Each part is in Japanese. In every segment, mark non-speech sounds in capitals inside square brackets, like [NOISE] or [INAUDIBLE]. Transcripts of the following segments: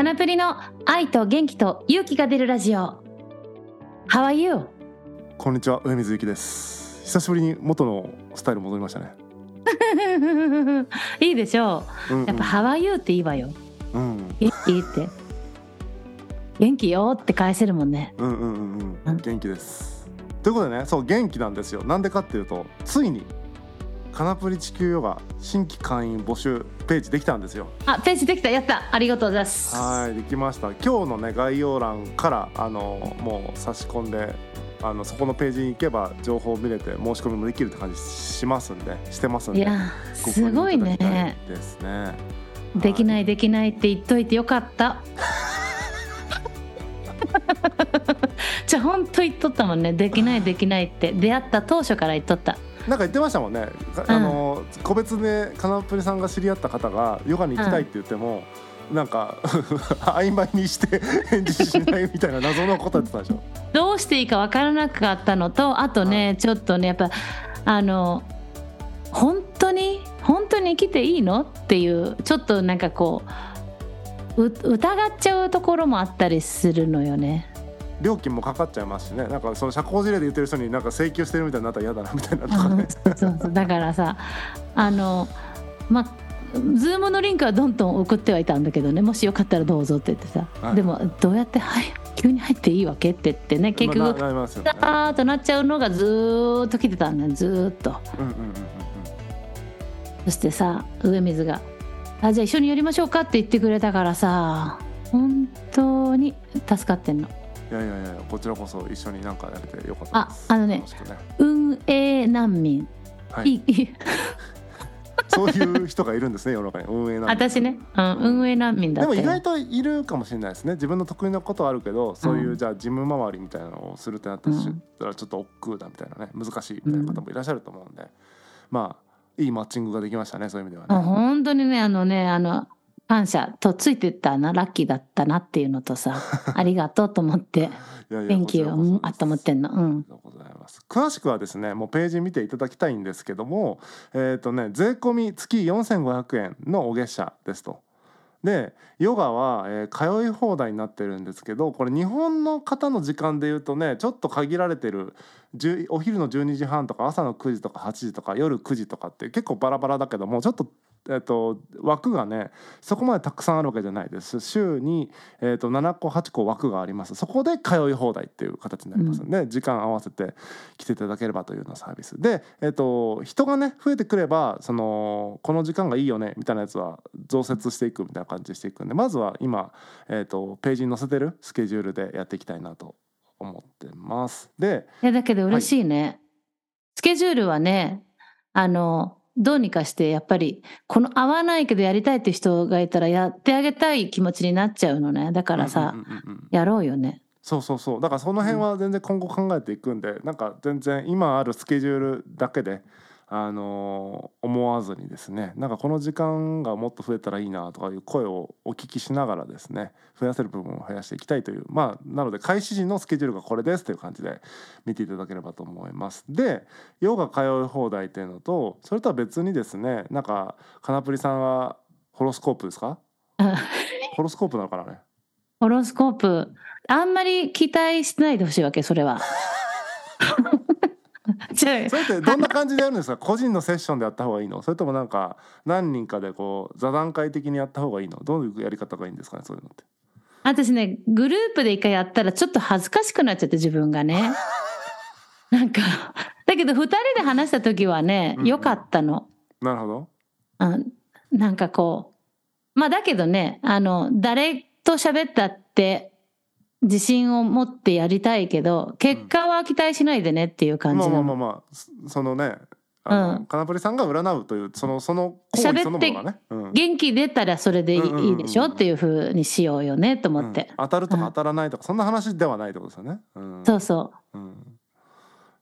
カナプリの愛と元気と勇気が出るラジオ。How are you? こんにちは上水幸です。久しぶりに元のスタイル戻りましたね。[LAUGHS] いいでしょう。んうん。うやっぱ How are you っていいわよ。うん。元気って。元気よって返せるもんね。うんうんうんううんん。元気です。ということでねそう元気なんですよ。なんでかっていうとついにカナプリ地球ヨガ新規会員募集ページできたんですよ。あページできたやった。ありがとうございます。はいできました。今日のね概要欄からあのもう差し込んであのそこのページに行けば情報を見れて申し込みもできるって感じしますんでしてますんでいやすごいねいです。ね。できないできないって言っといてよかった。[LAUGHS] じゃあ本当言っとったもんね。できないできないって。出会った当初から言っとったなんか言ってましたもんね、かあの個別でカナプリさんが知り合った方がヨガに行きたいって言っても、なんか [LAUGHS] 曖昧にして返事しないみたいな謎のことやってたでしょ。どうしていいか分からなかったのとあとね、ちょっとねやっぱあの本当に本当に生きていいのっていうちょっとなんかこうう疑っちゃうところもあったりするのよね。料金もかかっちゃいますしね、なんかその社交辞令で言ってる人になんか請求してるみたいになったら嫌だなみたいなとかね。そうそう。だからさあのまあズームのリンクはどんどん送ってはいたんだけどね。もしよかったらどうぞって言ってさ、はい。でもどうやって、はい、急に入っていいわけって言ってね結まあ局ななりま。あーっとなっちゃうのがずーっと来てたんだよずーっと。うんうんうんうん。そしてさ上水が「あじゃあ一緒にやりましょうか」って言ってくれたからさ本当に助かってんのいやいやいやこちらこそ一緒になんかやれてよかったです。ああのねね。運営難民、はい。[LAUGHS] そういう人がいるんですね世の中に。運営なんで私ね、うん、運営難民だでも意外といるかもしれないですね。自分の得意なことはあるけどそういう、うん。じゃあ事務周りみたいなのをするってなったらちょっと億劫だみたいなね。難しいみたいな方もいらっしゃると思うんで、まあいいマッチングができましたねそういう意味ではね。本当にねあのねあの感謝とついてったなラッキーだったなっていうのとさ [LAUGHS] ありがとうと思って元気をあったまってんの。うん。詳しくはですねもうページ見ていただきたいんですけどもえっ、とね税込み月4500円のお月謝ですと。でヨガは、えー通い放題になってるんですけどこれ日本の方の時間で言うとねちょっと限られてる10お昼の12時半とか朝の9時とか8時とか夜9時とかって結構バラバラだけどもちょっと,、えー、と枠がねそこまでたくさんあるわけじゃないです。週に、えー、と7個8個枠があります。そこで通い放題っていう形になりますので、時間合わせて来ていただければというようなサービス。で、えー、と人がね増えてくればそのこの時間がいいよねみたいなやつは増設していくみたいな感じでしていくんでまずは今、えー、とページに載せてるスケジュールでやっていきたいなと思ってます。でいやだけど嬉しいね、スケジュールはねあのどうにかしてやっぱりこの合わないけどやりたいって人がいたらやってあげたい気持ちになっちゃうのね。だからさ、うんうんうんうんやろうよね。そうそうそう。だからその辺は全然今後考えていくんで、なんか全然今あるスケジュールだけで、あのー思わずにですねなんかこの時間がもっと増えたらいいなとかいう声をお聞きしながらですね増やせる部分を増やしていきたいというまあなので開始時のスケジュールがこれですという感じで見ていただければと思います。でヨガ通い放題っていうのとそれとは別にですねなんかカナプリさんはホロスコープですか？あ [LAUGHS] ホロスコープなのかなねホロスコープ。あんまり期待しないでほしいわけそれは [LAUGHS] [LAUGHS] じゃあそれってどんな感じでやるんですか？[LAUGHS] 個人のセッションでやった方がいいの？それともなんか何人かでこう座談会的にやった方がいいの？どういうやり方がいいんですかね？そういうのって。私ねグループで一回やったらちょっと恥ずかしくなっちゃって自分がね。[LAUGHS] なんかだけど二人で話した時はねうんうん。良かったの、なるほど。うん、なんかこうまあだけどねあの誰と喋ったって自信を持ってやりたいけど結果は期待しないでねっていう感まあじなの。まあまあまあそそのねあの、うん。カナプリさんが占うというそのその行為そのものがね、うん。元気出たらそれでいい,、うんうんうんうん。でしょっていうふうにしようよねと思って。うん、当たるとかうん当たらないとか、そんな話ではないってことですよね。うん、そうそう。うん。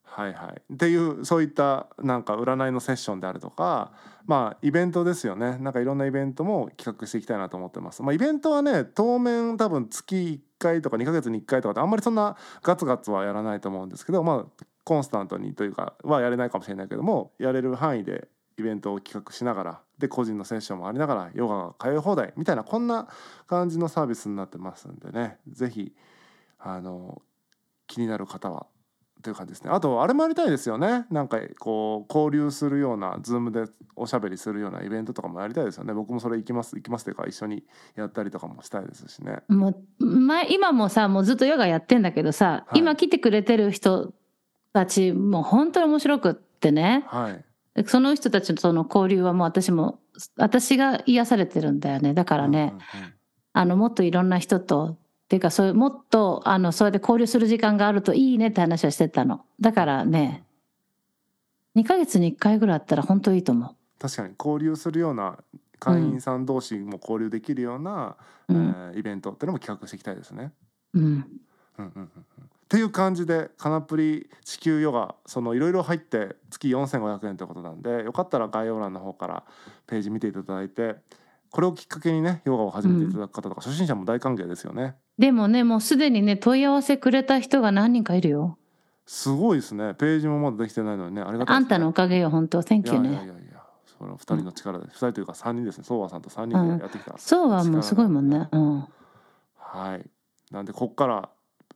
はいはい、っていうそういったなんか占いのセッションであるとかまあイベントですよね。なんかいろんなイベントも企画していきたいなと思ってます。まあ、イベントはね当面多分月1回とか2ヶ月に1回とかってあんまりそんなガツガツはやらないと思うんですけどまあコンスタントにというかはやれないかもしれないけどもやれる範囲でイベントを企画しながらで個人のセッションもありながらヨガが通い放題みたいなこんな感じのサービスになってますんでね是非あの気になる方はという感じですね。あとあれもやりたいですよね。なんかこう交流するような Zoom でおしゃべりするようなイベントとかもやりたいですよね。僕もそれ行きます行きますというか一緒にやったりとかもしたいですしね。もう前今もさもうずっとヨガやってんだけどさ、はい。今来てくれてる人たちもう本当に面白くってね。はい。その人たちとの交流はもう私も私が癒されてるんだよね。だからね、うんうんうん。あのもっといろんな人とっていうかそういうもっとあのそうやって交流する時間があるといいねって話はしてたの。だからね2ヶ月に1回ぐらいあったら本当いいと思確かに交流するような会員さん同士も交流できるような、う、うん。えーイベントっていうのも企画していきたいですね。うん、うんうんうんうん。っていう感じでカナプリ地球ヨガそのいろいろ入って月4500円ということなんでよかったら概要欄の方からページ見ていただいてこれをきっかけにねヨガを始めていただく方とか、初心者も大歓迎ですよね。でもねもうすでにね問い合わせくれた人が何人かいるよ。すごいですね。ページもまだできてないのにねありがたいね、あんたのおかげよ本当。Thank い you やいやいねやいやその二人の力で、二人というか三人ですね。相和さんと三人でやってきた、そうはもうすごいもんね。うん。はい。なんでこっから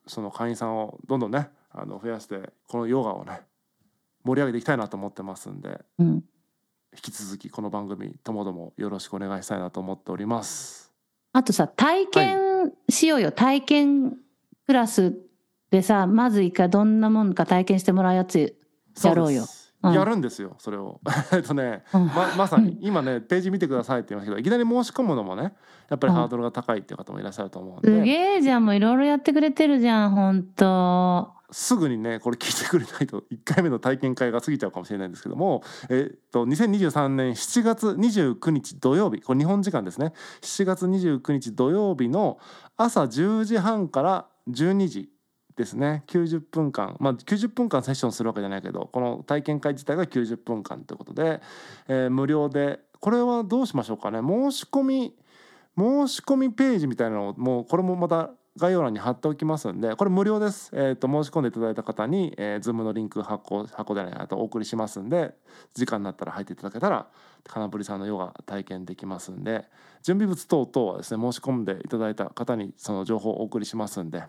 その会員さんをどんどんねあの増やしてこのヨガをね盛り上げていきたいなと思ってますんでうん。引き続きこの番組ともどもよろしくお願いしたいなと思っております。あとさ体験しようよ、体験クラスでさまず一回どんなもんか体験してもらうやつやろうよ。そうやるんですよそれを。[LAUGHS] えっとねうん。ままさに今ねページ見てくださいって言いましたけどいきなり申し込むのもねやっぱりうん。ハードルが高いっていう方もいらっしゃると思うんすで、げえじゃんもういろいろやってくれてるじゃん本当すぐにねこれ聞いてくれないと1回目の体験会が過ぎちゃうかもしれないんですけども、えっと2023年7月29日土曜日これ日本時間ですね。7月29日土曜日の朝10時半から12時ですね。90分間。まあ90分間セッションするわけじゃないけどこの体験会自体が90分間ということで、えー無料で。これはどうしましょうかね。申し込み申し込みページみたいなのをもうこれもまた概要欄に貼っておきますんでこれ無料です、えー、と申し込んでいただいた方に、えー、Zoom のリンク発行発行でないあとお送りしますんで時間になったら入っていただけたら金プリさんのヨガ体験できますんで準備物等々はですね申し込んでいただいた方にその情報をお送りしますんで、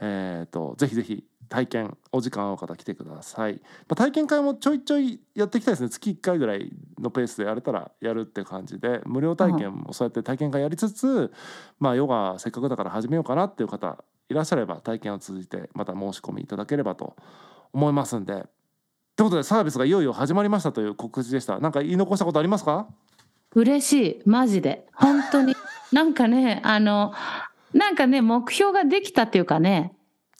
えー、とぜひぜひ体験お時間合う方来てください、まあ、体験会もちょいちょいやっていきたいですね月1回ぐらいのペースでやれたらやるって感じで無料体験もそうやって体験会やりつつ、まあヨガせっかくだから始めようかなっていう方いらっしゃれば体験を通じてまた申し込みいただければと思いますんで。ということでサービスがいよいよ始まりましたという告知でした。なんか言い残したことありますか？嬉しいマジで本当になんかねあのなんかね目標ができたっていうかね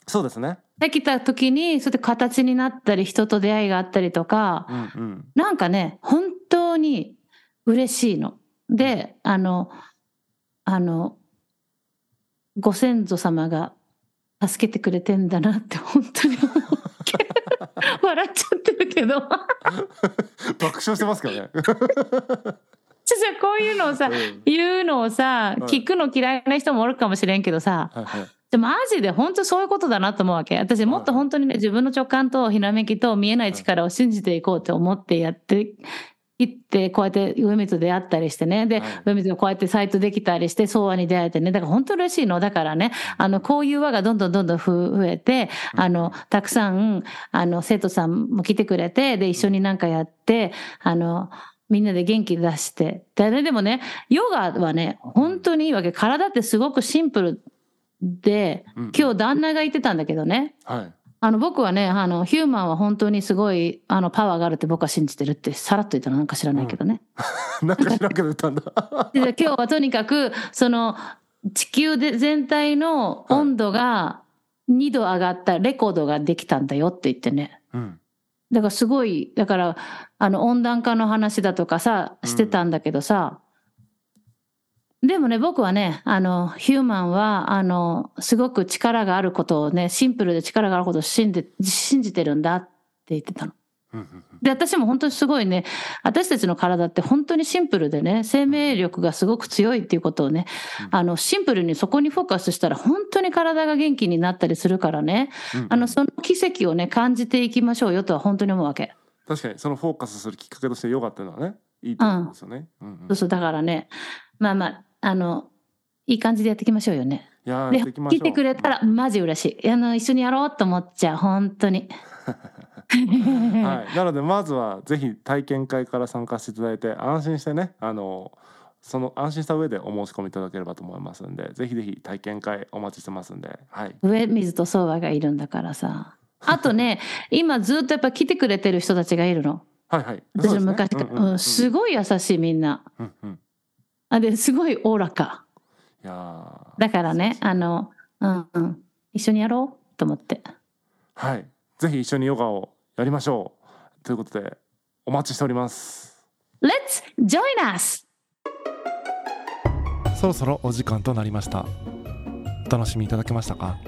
そうですね。できた時にそうやって形になったり人と出会いがあったりとかうんうん。なんかね本当に嬉しいの。であのあのご先祖様が助けてくれてんだなって本当に思う笑っちゃってるけど爆笑してますけどね。ちゃこういうのをさうん。言うのをさい。聞くの嫌いな人もおるかもしれんけどさ。でマジで本当そういうことだなと思うわけ。私もっと本当にね自分の直感とひらめきと見えない力を信じていこうと思ってやっていってこうやって上水と出会ったりしてね。ではい。上水とこうやってサイトできたりして相和に出会えてね。だから本当嬉しいの。だからねあのこういう輪がどんどんどんどん増えてあのたくさんあの生徒さんも来てくれてで一緒になんかやってあのみんなで元気出してででもねヨガはね本当にいいわけ体ってすごくシンプルでうん今日旦那が言ってたんだけどねはい。あの僕はねあのヒューマンは本当にすごいあのパワーがあるって僕は信じてるってさらっと言ったのなんか知らないけどね。[LAUGHS] なんか知らんけど言ったんだ。[LAUGHS] で今日はとにかくその地球で全体の温度が2度上がったレコードができたんだよって言ってね。うん。だからすごいだからあの温暖化の話だとかさしてたんだけどさ、でもね僕はねあのヒューマンはあのすごく力があることをねシンプルで力があることを信じ信じてるんだって言ってたの。うんうんで私も本当にすごいね私たちの体って本当にシンプルでね生命力がすごく強いっていうことをね、うんあのシンプルにそこにフォーカスしたら本当に体が元気になったりするからね、うんうんあのその奇跡をね感じていきましょうよとは本当に思うわけ。確かにそのフォーカスするきっかけとしてヨガっていうのはねいいってことですよね。うんうんそうそうだからねまあまああのいい感じでやっていきましょうよね。いやーで来てくれたらマジ嬉しいあの一緒にやろうと思っちゃう本当に。[LAUGHS] はい、なのでまずはぜひ体験会から参加していただいて安心してねあのその安心した上でお申し込みいただければと思いますんでぜひぜひ体験会お待ちしてますんではい。上水と相和がいるんだからさ。あとね [LAUGHS] 今ずっとやっぱ来てくれてる人たちがいるの。はいはい。私の昔から、すごい優しいみんな。うんうん。あですごいおおらか。いやー。だからねあのうんうん。一緒にやろうと思って。はい。ぜひ一緒にヨガをやりましょう。ということでお待ちしております。Let's join us! そろそろお時間となりました。お楽しみいただけましたか？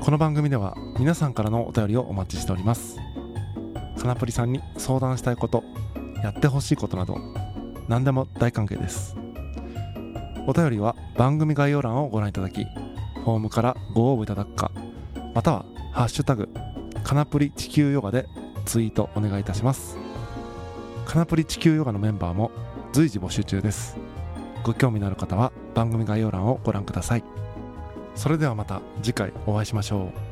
この番組では皆さんからのお便りをお待ちしております。かなぷりさんに相談したいことやってほしいことなど何でも大歓迎です。お便りは番組概要欄をご覧いただきフォームからご応募いただくかまたは「ハッシュタグカナプリ地球ヨガ」でツイートお願いいたします。カナプリ地球ヨガのメンバーも随時募集中です。ご興味のある方は番組概要欄をご覧ください。それではまた次回お会いしましょう。